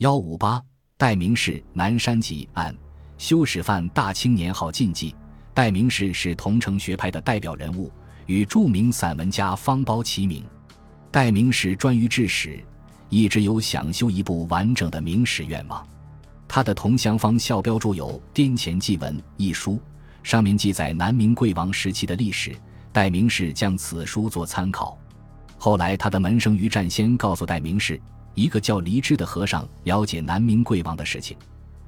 幺五八代名氏南山集案，修史犯大清年号禁忌。代名氏是桐城学派的代表人物，与著名散文家方苞齐名。代名氏专于治史，一直有想修一部完整的明史愿望。他的同乡方孝标著有《滇黔纪文》一书，上面记载南明贵王时期的历史。代名士将此书做参考。后来，他的门生于占先告诉代名士，一个叫黎之的和尚了解南明贵王的事情。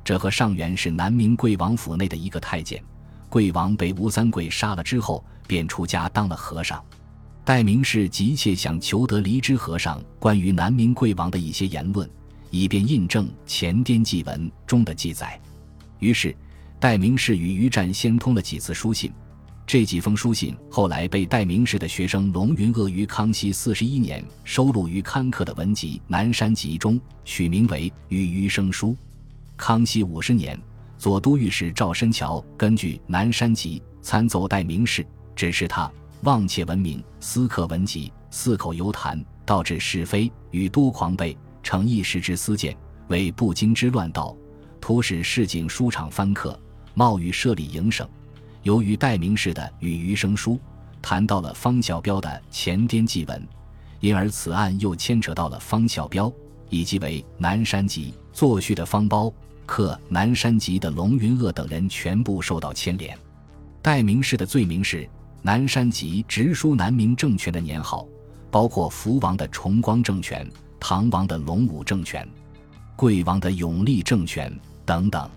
这和尚原是南明贵王府内的一个太监。贵王被吴三桂杀了之后，便出家当了和尚。戴明氏急切想求得黎之和尚关于南明贵王的一些言论。以便印证《前滇纪文》中的记载，于是戴明氏与于占先通了几次书信。这几封书信后来被代名氏的学生龙云鄂于康熙四十一年收录于刊刻的文集《南山集》中，取名为《与余生书》。康熙五十年，左都御史赵申桥根据《南山集》参奏代名氏，指示他妄窃文名，私刻文集，四口游谈，导致是非，与多狂悖。逞一时之私见，为不经之乱道，图使市井书场翻刻，冒与设立营省。由于戴名氏的《与余生书》谈到了方孝标的《前滇纪文》，因而此案又牵扯到了方孝标，以及为《南山集》作序的方苞、刻《南山集》的龙云鄂等人全部受到牵连。戴名氏的罪名是《南山集》直书南明政权的年号，包括福王的崇光政权。唐王的隆武政权，贵王的永历政权等等，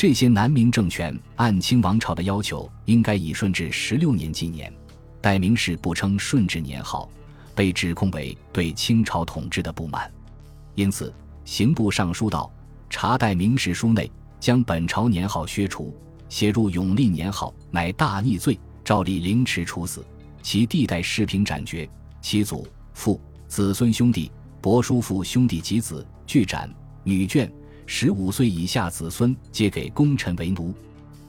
这些南明政权按清王朝的要求，应该以顺治十六年纪年。代名氏不称顺治年号，被指控为对清朝统治的不满，因此刑部尚书道查代名氏书内，将本朝年号削除，写入永历年号，乃大逆罪，照例凌迟处死。其弟代世平斩决，其祖父子孙兄弟。伯叔父兄弟及子俱斩，女眷十五岁以下子孙皆给功臣为奴。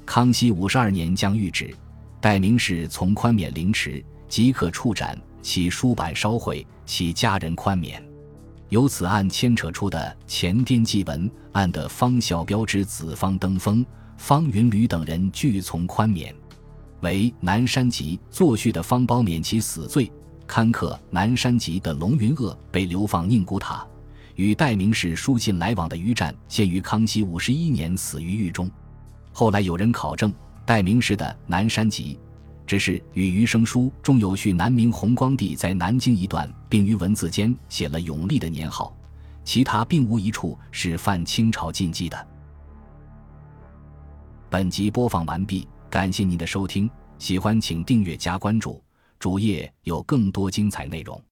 康熙五十二年将谕旨，代名氏从宽免凌迟，即可处斩，其书版烧毁，其家人宽免。由此案牵扯出的前滇纪文案的方孝标之子方登峰、方云履等人俱从宽免，为南山集作序的方苞免其死罪。刊刻《南山集》的龙云鄂被流放宁古塔，与代名氏书信来往的于占，先于康熙五十一年死于狱中。后来有人考证，代名氏的《南山集》只是与余生书中有序南明弘光帝在南京一段，并于文字间写了永历的年号，其他并无一处是犯清朝禁忌的。本集播放完毕，感谢您的收听，喜欢请订阅加关注。主页有更多精彩内容。